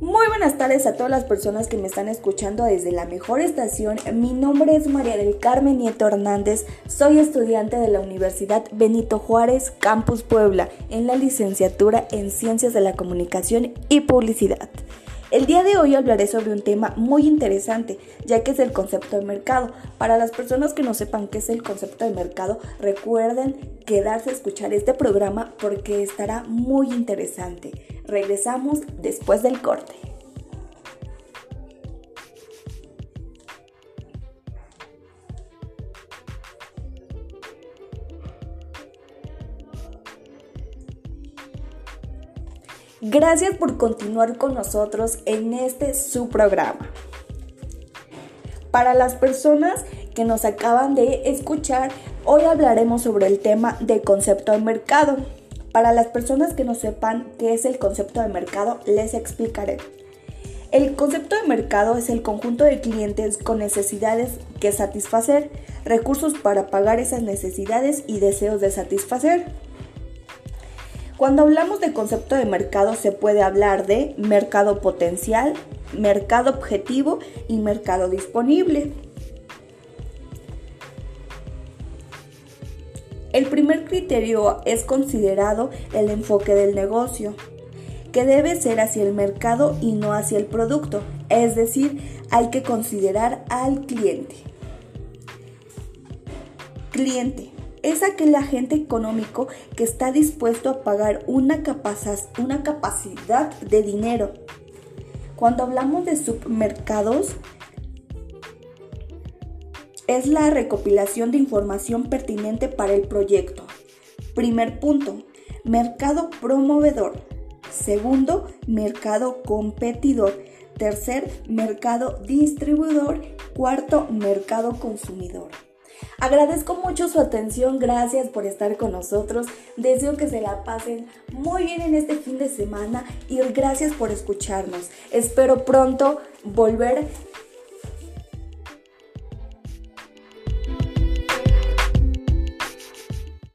Muy buenas tardes a todas las personas que me están escuchando desde la mejor estación. Mi nombre es María del Carmen Nieto Hernández. Soy estudiante de la Universidad Benito Juárez, Campus Puebla, en la licenciatura en Ciencias de la Comunicación y Publicidad. El día de hoy hablaré sobre un tema muy interesante, ya que es el concepto de mercado. Para las personas que no sepan qué es el concepto de mercado, recuerden quedarse a escuchar este programa porque estará muy interesante. Regresamos después del corte. Gracias por continuar con nosotros en este su programa. Para las personas que nos acaban de escuchar, hoy hablaremos sobre el tema de concepto de mercado. Para las personas que no sepan qué es el concepto de mercado, les explicaré. El concepto de mercado es el conjunto de clientes con necesidades que satisfacer, recursos para pagar esas necesidades y deseos de satisfacer. Cuando hablamos de concepto de mercado se puede hablar de mercado potencial, mercado objetivo y mercado disponible. El primer criterio es considerado el enfoque del negocio, que debe ser hacia el mercado y no hacia el producto, es decir, hay que considerar al cliente. Cliente es aquel agente económico que está dispuesto a pagar una, una capacidad de dinero. Cuando hablamos de submercados, es la recopilación de información pertinente para el proyecto. Primer punto, mercado promovedor. Segundo, mercado competidor. Tercer, mercado distribuidor. Cuarto, mercado consumidor. Agradezco mucho su atención, gracias por estar con nosotros. Deseo que se la pasen muy bien en este fin de semana y gracias por escucharnos. Espero pronto volver